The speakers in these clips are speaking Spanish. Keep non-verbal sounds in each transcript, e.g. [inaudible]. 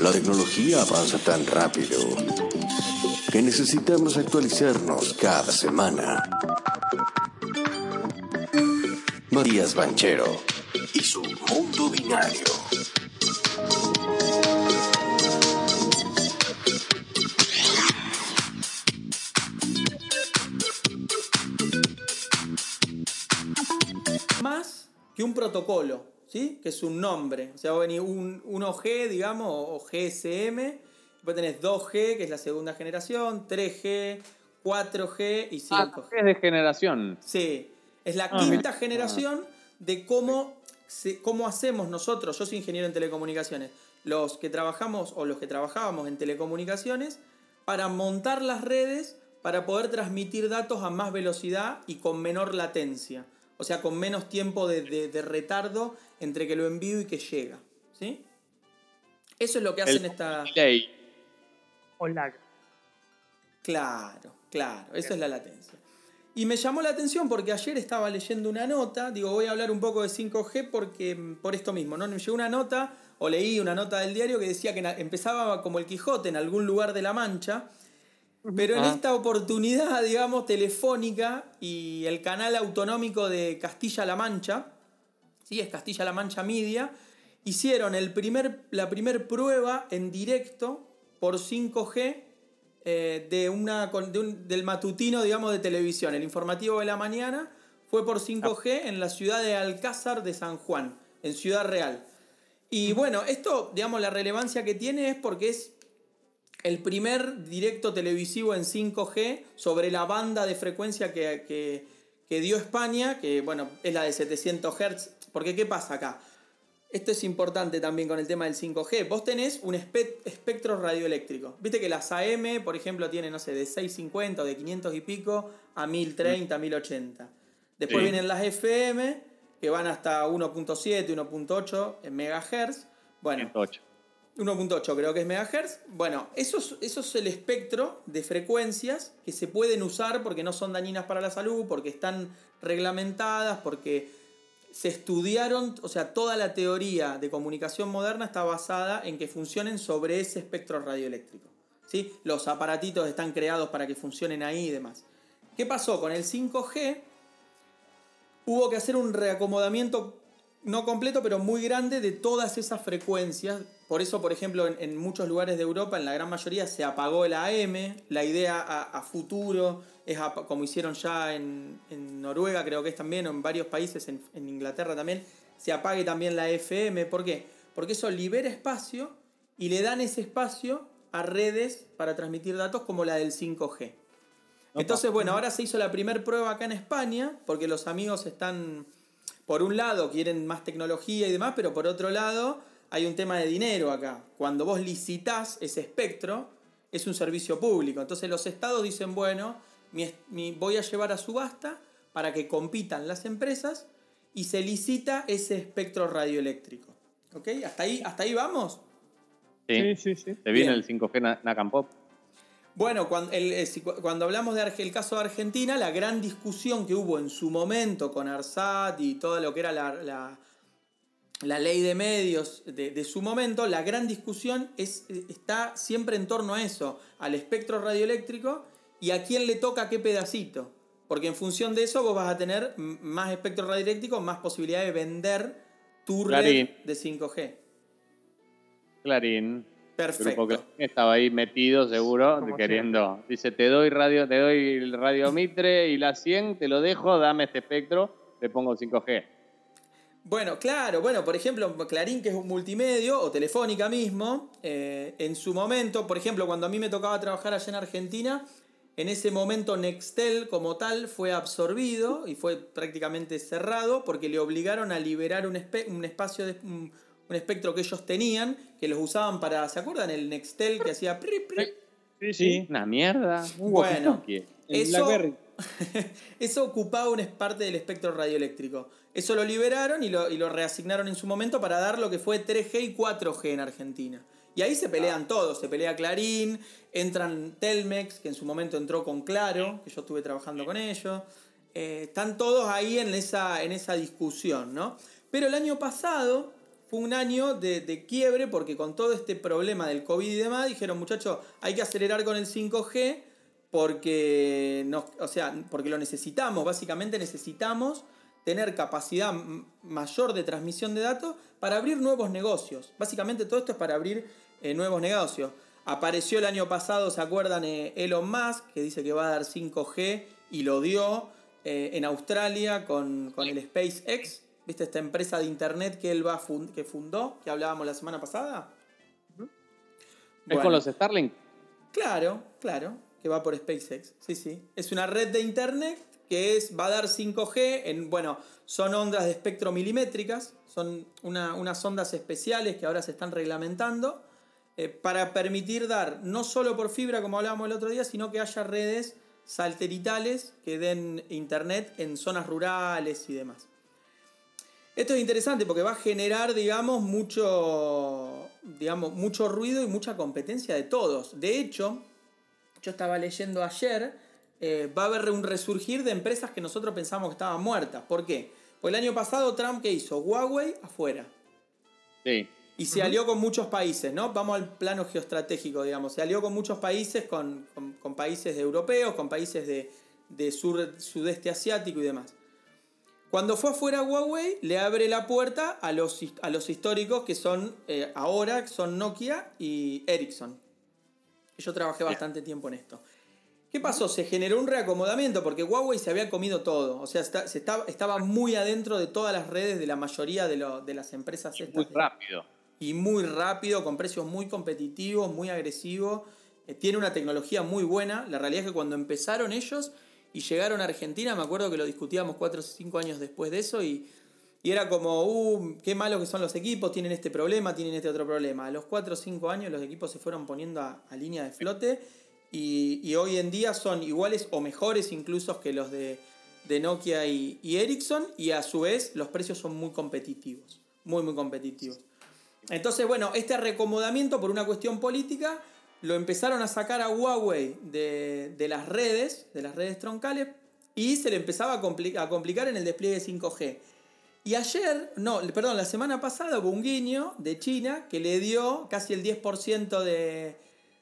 La tecnología avanza tan rápido que necesitamos actualizarnos cada semana. Matías Banchero y su mundo binario. Más que un protocolo, ¿sí? Que es un nombre. O sea, va a venir un, 1G, digamos, o GSM. Después tenés 2G, que es la segunda generación, 3G, 4G y 5G. Ah, es de generación. Sí, es la Ah, quinta mira. generación de cómo, se- cómo hacemos nosotros, yo soy ingeniero en telecomunicaciones, los que trabajamos o los que trabajábamos en telecomunicaciones, para montar las redes para poder transmitir datos a más velocidad y con menor latencia. O sea, con menos tiempo de, de- de retardo entre que lo envío y que llega. ¿Sí? Eso es lo que hacen El esta... delay. Hola. Claro, claro, eso es la latencia. Y me llamó la atención porque ayer estaba leyendo una nota, digo, voy a hablar un poco de 5G porque mm, por esto mismo, ¿no? Me llegó una nota o leí una nota del diario que decía que empezaba como el Quijote en algún lugar de la Mancha, pero en Ah. esta oportunidad, digamos, telefónica y el canal autonómico de Castilla-La Mancha, sí, es Castilla-La Mancha Media, hicieron el primer, la primer prueba en directo por 5G eh, de una, con- de un- del matutino, digamos, de televisión. El informativo de la mañana fue por 5G en la ciudad de Alcázar de San Juan, en Ciudad Real. Y bueno, esto, digamos, la relevancia que tiene es porque es el primer directo televisivo en 5G sobre la banda de frecuencia que, que- que dio España, que bueno, es la de 700 Hz. Porque ¿qué pasa acá? Esto es importante también con el tema del 5G. Vos tenés un espe- espectro radioeléctrico. Viste que las AM, por ejemplo, tienen, no sé, de 650 o de 500 y pico a 1030, 1080. Después Sí. vienen las FM, que van hasta 1.7, 1.8 en megahertz. Bueno, 108. 1.8 creo que es megahertz. Bueno, eso es, es el espectro de frecuencias que se pueden usar porque no son dañinas para la salud, porque están reglamentadas, porque se estudiaron, o sea, toda la teoría de comunicación moderna está basada en que funcionen sobre ese espectro radioeléctrico. ¿sí? Los aparatitos están creados para que funcionen ahí y demás. ¿Qué pasó con el 5G? Hubo que hacer un reacomodamiento no completo, pero muy grande de todas esas frecuencias. Por eso, por ejemplo, en, en muchos lugares de Europa, en la gran mayoría, se apagó el AM. La idea a, a futuro es como hicieron ya en, en Noruega, creo que es también, o en varios países, en, en Inglaterra también, se apague también la FM. ¿Por qué? Porque eso libera espacio y le dan ese espacio a redes para transmitir datos como la del 5G. Entonces, bueno, ahora se hizo la primera prueba acá en España, porque los amigos están, por un lado, quieren más tecnología y demás, pero por otro lado, hay un tema de dinero acá. Cuando vos licitás ese espectro, es un servicio público. Entonces los estados dicen, bueno, mi mi- voy a llevar a subasta para que compitan las empresas y se licita ese espectro radioeléctrico. ¿Ok? ¿Hasta ahí, hasta ahí vamos? Sí. Sí, sí, sí. Se viene Bien. el 5G Na- Nakam Pop. Bueno, cuando, el- si- cuando hablamos del caso de Argentina, la gran discusión que hubo en su momento con ARSAT y todo lo que era la, la- la ley de medios de, de su momento, la gran discusión es, está siempre en torno a eso, al espectro radioeléctrico y a quién le toca qué pedacito. Porque en función de eso vos vas a tener más espectro radioeléctrico, más posibilidad de vender tu Clarín. red de 5G. Clarín. Grupo estaba ahí metido, seguro, Como queriendo. Dice, te doy radio, te doy el radio Mitre y la 100, te lo dejo, dame este espectro, le pongo 5G. Bueno, claro, bueno, por ejemplo, Clarín, que es un multimedio, o Telefónica mismo, eh, en su momento, por ejemplo, cuando a mí me tocaba trabajar allá en Argentina, en ese momento Nextel como tal fue absorbido y fue prácticamente cerrado porque le obligaron a liberar un, espacio, de, un, un espectro que ellos tenían, que los usaban para, ¿se acuerdan? El Nextel que hacía... pri, pri? Sí, sí. Una mierda. Un Bueno. Eso-. [laughs] Eso ocupaba una parte del espectro radioeléctrico. Eso lo liberaron y lo, y lo reasignaron en su momento para dar lo que fue 3G y 4G en Argentina. Y ahí se pelean todos, se pelea Clarín, entran Telmex, que en su momento entró con Claro, que yo estuve trabajando con ellos. Eh, están todos ahí en esa, en esa discusión, ¿no? Pero el año pasado fue un año de, de quiebre porque con todo este problema del COVID y demás dijeron, muchachos, hay que acelerar con el 5G porque, no, o sea, porque lo necesitamos, básicamente necesitamos tener capacidad mayor de transmisión de datos para abrir nuevos negocios. Básicamente todo esto es para abrir eh, nuevos negocios. Apareció el año pasado, ¿se acuerdan? Eh, Elon Musk, que dice que va a dar 5G y lo dio eh, en Australia con, con el SpaceX. ¿Viste esta empresa de internet que él va a fun- que fundó, que hablábamos la semana pasada? ¿Es Bueno. con los Starlink? Claro, claro, que va por SpaceX. Sí, sí. Es una red de internet que es, va a dar 5G en, bueno, son ondas de espectro milimétricas, son una- unas ondas especiales que ahora se están reglamentando eh, para permitir dar no solo por fibra, como hablábamos el otro día, sino que haya redes satelitales que den internet en zonas rurales y demás. Esto es interesante porque va a generar, digamos, mucho, digamos, mucho ruido y mucha competencia de todos. De hecho, yo estaba leyendo ayer, eh, va a haber un resurgir de empresas que nosotros pensamos que estaban muertas. ¿Por qué? Porque el año pasado Trump, ¿qué hizo? Huawei afuera. Sí. Y se alió con muchos países, ¿no? Vamos al plano geoestratégico, digamos. Se alió con muchos países, con, con- con países de europeos, con países de, de sur, sudeste asiático y demás. Cuando fue afuera Huawei, le abre la puerta a los, a los históricos que son eh, ahora, que son Nokia y Ericsson. Yo trabajé bastante tiempo en esto. ¿Qué pasó? Se generó un reacomodamiento porque Huawei se había comido todo. O sea, está- se estaba, estaba muy adentro de todas las redes de la mayoría de, lo- de las empresas estas Muy rápido. y muy rápido, con precios muy competitivos, muy agresivos. Eh, tiene una tecnología muy buena. La realidad es que cuando empezaron ellos y llegaron a Argentina, me acuerdo que lo discutíamos 4 o 5 años después de eso y, y era como, uh, qué malo que son los equipos, tienen este problema, tienen este otro problema. A los 4 o 5 años los equipos se fueron poniendo a, a línea de flote y, y hoy en día son iguales o mejores incluso que los de, de Nokia y, y Ericsson y a su vez los precios son muy competitivos, muy muy competitivos. Entonces, bueno, este recomodamiento por una cuestión política lo empezaron a sacar a Huawei de, de las redes, de las redes troncales, y se le empezaba a, a complicar en el despliegue 5G. Y ayer, no, perdón, la semana pasada hubo un guiño de China que le dio casi el 10% de,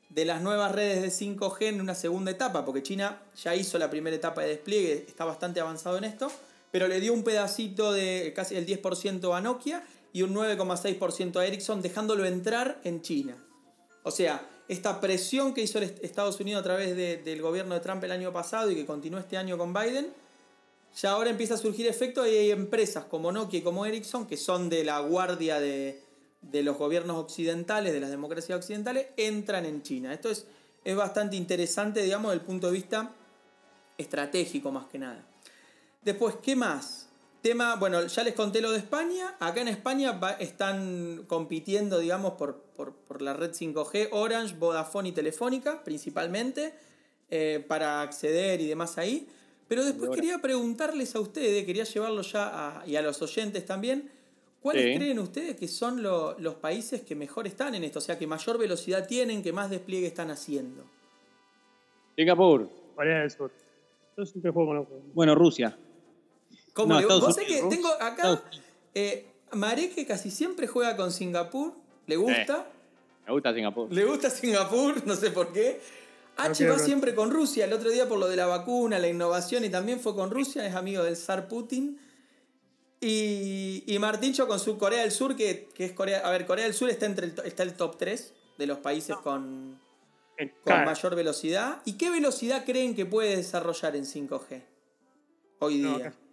de las nuevas redes de 5G en una segunda etapa, porque China ya hizo la primera etapa de despliegue, está bastante avanzado en esto, pero le dio un pedacito de casi el 10% a Nokia y un 9,6% a Ericsson, dejándolo entrar en China. O sea, esta presión que hizo Estados Unidos a través de- del gobierno de Trump el año pasado y que continuó este año con Biden, ya ahora empieza a surgir efecto y hay empresas como Nokia y como Ericsson que son de la guardia de, de los gobiernos occidentales, de las democracias occidentales, entran en China. Esto es, es bastante interesante, digamos, desde el punto de vista estratégico más que nada. Después, ¿qué más? Tema, bueno, ya les conté lo de España. Acá en España va- están compitiendo, digamos, por, por, por la red 5G, Orange, Vodafone y Telefónica, principalmente, eh, para acceder y demás ahí. Pero después quería preguntarles a ustedes, quería llevarlo ya a- y a los oyentes también, ¿cuáles Sí. creen ustedes que son lo- los países que mejor están en esto? O sea, que mayor velocidad tienen, que más despliegue están haciendo. Singapur. Corea del Sur. Yo siempre juego con los Bueno, Rusia. ¿Cómo No, le- Estados Vos sabés que tengo acá eh, Maré que casi siempre juega con Singapur, le gusta, Me gusta Singapur. le gusta Singapur, [laughs] no sé por qué. H va siempre con Rusia, el otro día por lo de la vacuna, la innovación y también fue con Rusia, es amigo del zar Putin. Y, y Martincho con su Corea del Sur, que, que es Corea. A ver, Corea del Sur está entre el, está el top 3 de los países con, En con mayor velocidad. ¿Y qué velocidad creen que puede desarrollar en 5G hoy día? no sé, sé.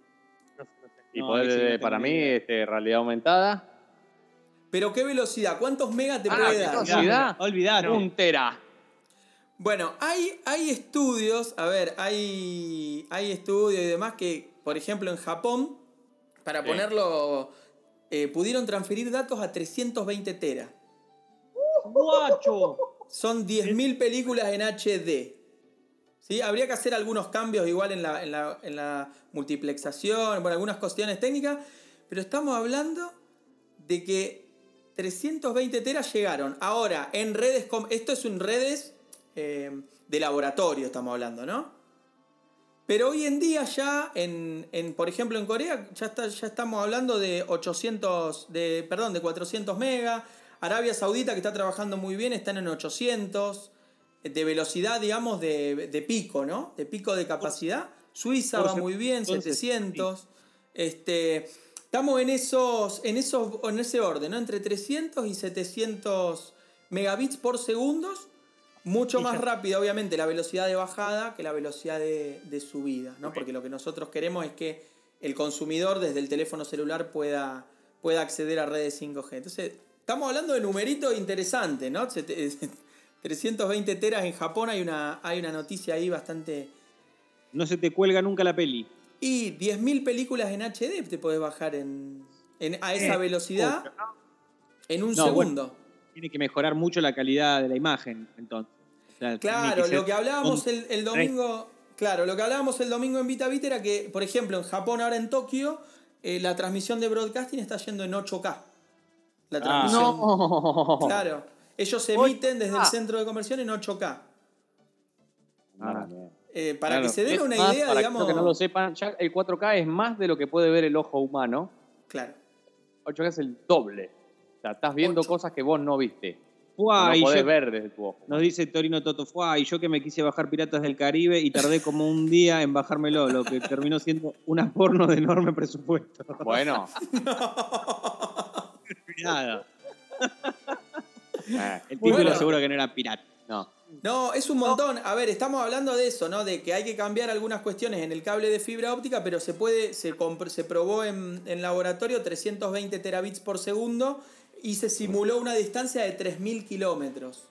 Y No, poder, para mí, este, realidad aumentada. Pero qué velocidad, ¿cuántos megas te Ah, puede dar? ¿Velocidad? Olvidar. Un tera. Bueno, hay, hay estudios, a ver, hay, hay estudios y demás que, por ejemplo, en Japón, para Sí. ponerlo, eh, pudieron transferir datos a 320 teras. ¡Guacho! Son 10.000 películas en HD. ¿Sí? Habría que hacer algunos cambios igual en la, en la, en la multiplexación, bueno, algunas cuestiones técnicas, pero estamos hablando de que 320 teras llegaron. Ahora, en redes, esto es un redes eh, de laboratorio, estamos hablando, ¿no? Pero hoy en día ya, en, en, por ejemplo en Corea, ya, está, ya estamos hablando de 800, de, perdón, de 400 megas. Arabia Saudita, que está trabajando muy bien, están en 800 de velocidad, digamos, de, de pico, ¿no? De pico de capacidad. Suiza va muy bien, 700. Este, estamos en, esos, en, esos, en ese orden, ¿no? Entre 300 y 700 megabits por segundo. Mucho más rápida, obviamente, la velocidad de bajada que la velocidad de, de subida, ¿no? Porque lo que nosotros queremos es que el consumidor desde el teléfono celular pueda, pueda acceder a redes 5G. Entonces, estamos hablando de numeritos interesantes, ¿no? [laughs] 320 teras en Japón, hay una, hay una noticia ahí bastante... No se te cuelga nunca la peli. Y 10.000 películas en HD te podés bajar en, en a esa velocidad en un No, segundo. bueno, Tiene que mejorar mucho la calidad de la imagen, entonces. O sea, tiene Claro, que lo que hablábamos un- el, el domingo. Claro, lo que hablábamos el domingo en VitaVit era que, por ejemplo, en Japón, ahora en Tokio, eh, la transmisión de broadcasting está yendo en 8K. La Ah. transmisión. No. Claro. Ellos 8K. emiten desde el centro de conversión en 8K. Ah, bien. Eh, para Claro, que se den una más, idea, para digamos. que no lo sepan, ya el 4K es más de lo que puede ver el ojo humano. Claro. 8K es el doble. O sea, estás viendo cosas que vos no viste. Fuá, no y podés yo- ver desde tu ojo. Nos dice Torino Toto Fuá, y yo que me quise bajar Piratas del Caribe y tardé como un día en bajármelo, lo que terminó siendo una porno de enorme presupuesto. Bueno, [laughs] Nada. Eh, El título Bueno. seguro que no era pirata. no. No, es un montón. A ver, estamos hablando de eso, ¿no? De que hay que cambiar algunas cuestiones en el cable de fibra óptica, pero se puede, se, se probó en, en laboratorio 320 terabits por segundo y se simuló una distancia de 3.000 kilómetros.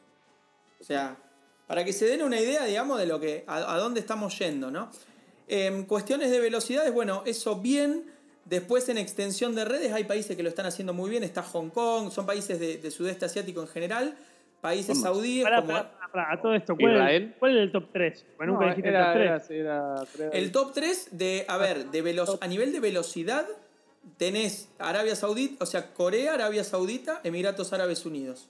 O sea, para que se den una idea, digamos, de lo que, a, a dónde estamos yendo, ¿no? En cuestiones de velocidades, bueno, eso bien. Después en extensión de redes hay países que lo están haciendo muy bien. Está Hong Kong, son países de, de sudeste asiático en general. Países Vamos. saudíes Pará, como... pará, pará, pará, a todo esto, ¿cuál, es Israel. el, ¿cuál es el top 3? Porque nunca No, dijiste era- el era- top 3. era- era- El top 3 de, a ver, de velo- a nivel de velocidad tenés Arabia Saudita, o sea, Corea, Arabia Saudita, Emiratos Árabes Unidos,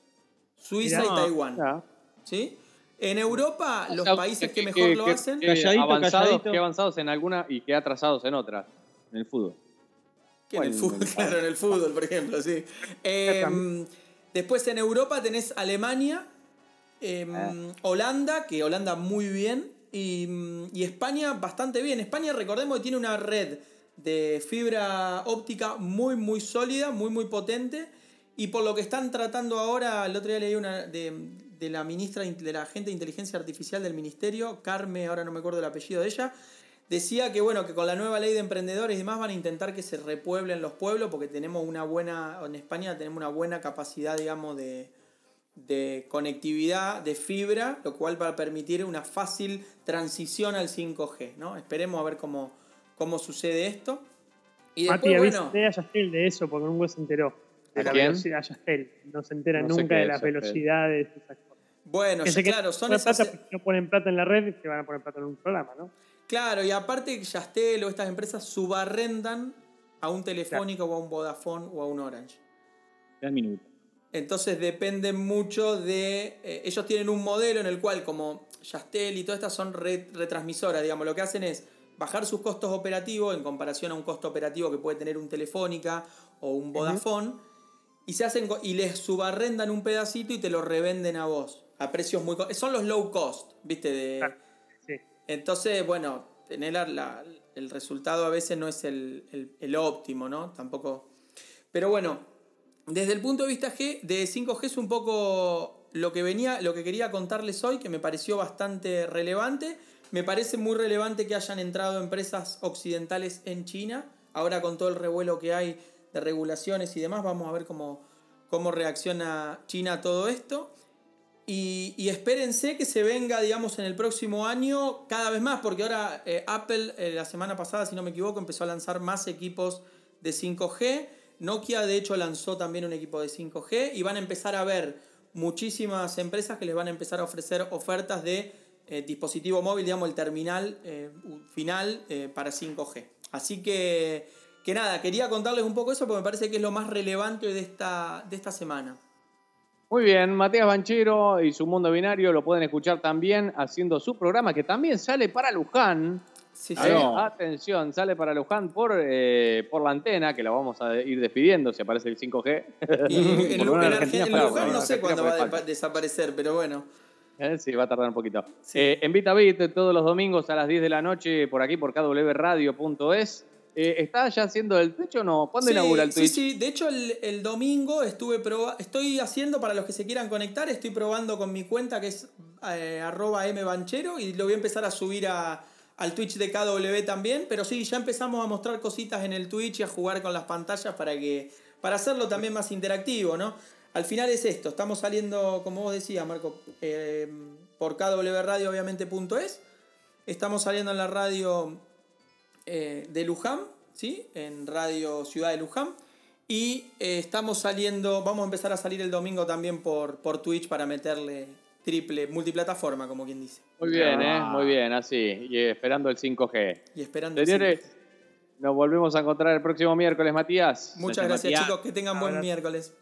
Suiza Mirá. y Taiwán. Ya. ¿sí? En Europa, los O sea, países que, que- mejor que- lo que- hacen... que Calladito, avanzados, calladito. que avanzados en alguna y que atrasados en otras. En el fútbol. En el fútbol, [laughs] claro, en el fútbol, por ejemplo, sí. Eh, después en Europa tenés Alemania, eh, Holanda, que Holanda muy bien, y, y España bastante bien. España, recordemos que tiene una red de fibra óptica muy, muy sólida, muy, muy potente, y por lo que están tratando ahora, el otro día leí una de, de la ministra de la agente de inteligencia artificial del ministerio, Carme, ahora no me acuerdo el apellido de ella, Decía que bueno, que con la nueva ley de emprendedores y demás van a intentar que se repueblen los pueblos porque tenemos una buena, en España tenemos una buena capacidad, digamos, de, de conectividad, de fibra, lo cual va a permitir una fácil transición al 5G, ¿no? Esperemos a ver cómo, cómo sucede esto. Y después, Mati, bueno, avísate a Yastel de eso, porque nunca se enteró. De ¿A la quién? velocidad, a Yastel. No se entera No nunca de las Yastel. velocidades. Esas. Bueno, ya, claro, son esas... plata, porque si no ponen plata en la red, te van a poner plata en un programa, ¿no? Claro, y aparte que Yastel o estas empresas subarrendan a un Telefónica o a un Vodafone o a un Orange. Tres minutos. Entonces dependen mucho de... eh, ellos tienen un modelo en el cual como Yastel y todas estas son re- retransmisoras, digamos, lo que hacen es bajar sus costos operativos en comparación a un costo operativo que puede tener un Telefónica o un Vodafone, y, se hacen, y les subarrendan un pedacito y te lo revenden a vos, a precios muy... Son los low cost, ¿viste? De, sí. entonces, bueno, tener la- la- el resultado a veces no es el, el- el óptimo, ¿no? Tampoco. Pero bueno, desde el punto de vista G, de 5G es un poco lo que venía, lo que quería contarles hoy, que me pareció bastante relevante. Me parece muy relevante que hayan entrado empresas occidentales en China. Ahora con todo el revuelo que hay de regulaciones y demás, vamos a ver cómo, cómo reacciona China a todo esto. Y, y espérense que se venga, digamos, en el próximo año cada vez más, porque ahora eh, Apple eh, la semana pasada, si no me equivoco, empezó a lanzar más equipos de 5G. Nokia, de hecho, lanzó también un equipo de 5G y van a empezar a ver muchísimas empresas que les van a empezar a ofrecer ofertas de eh, dispositivo móvil, digamos, el terminal final para 5G. Así que, que nada, quería contarles un poco eso porque me parece que es lo más relevante de esta, de esta semana. Muy bien, Matías Banchero y su mundo binario lo pueden escuchar también haciendo su programa que también sale para Luján. Sí, sí. Eh, no. atención, sale para Luján por, eh, por la antena, que la vamos a ir despidiendo si aparece el 5G. Y [laughs] en, en Luján no sé cuándo va a desaparecer, pero bueno. Eh, Sí, va a tardar un poquito. Sí. Eh, en VitaBit, todos los domingos a las 10 de la noche, por aquí por kwradio.es. Eh, ¿Está ya haciendo el Twitch o no? ¿Cuándo Sí, inaugura el Sí, Twitch? sí, de hecho el, el domingo estuve proba estoy haciendo para los que se quieran conectar, estoy probando con mi cuenta que es eh, arroba mbanchero y lo voy a empezar a subir a, al Twitch de KW también, pero sí, ya empezamos a mostrar cositas en el Twitch y a jugar con las pantallas para que para hacerlo también más interactivo, ¿no? Al final es esto, estamos saliendo, como vos decías, Marco, eh, por KW obviamente punto es. Estamos saliendo en la radio eh, de Luján, ¿sí? En Radio Ciudad de Luján. Y eh, estamos saliendo, vamos a empezar a salir el domingo también por, por Twitch para meterle triple, multiplataforma, como quien dice. Muy bien, ¿eh? Ah. Muy bien, así. Y esperando el 5G. Y esperando. el Señores, siguiente. nos volvemos a encontrar el próximo miércoles, Matías. Muchas Gracias, gracias, Matías. chicos. Que tengan buen miércoles.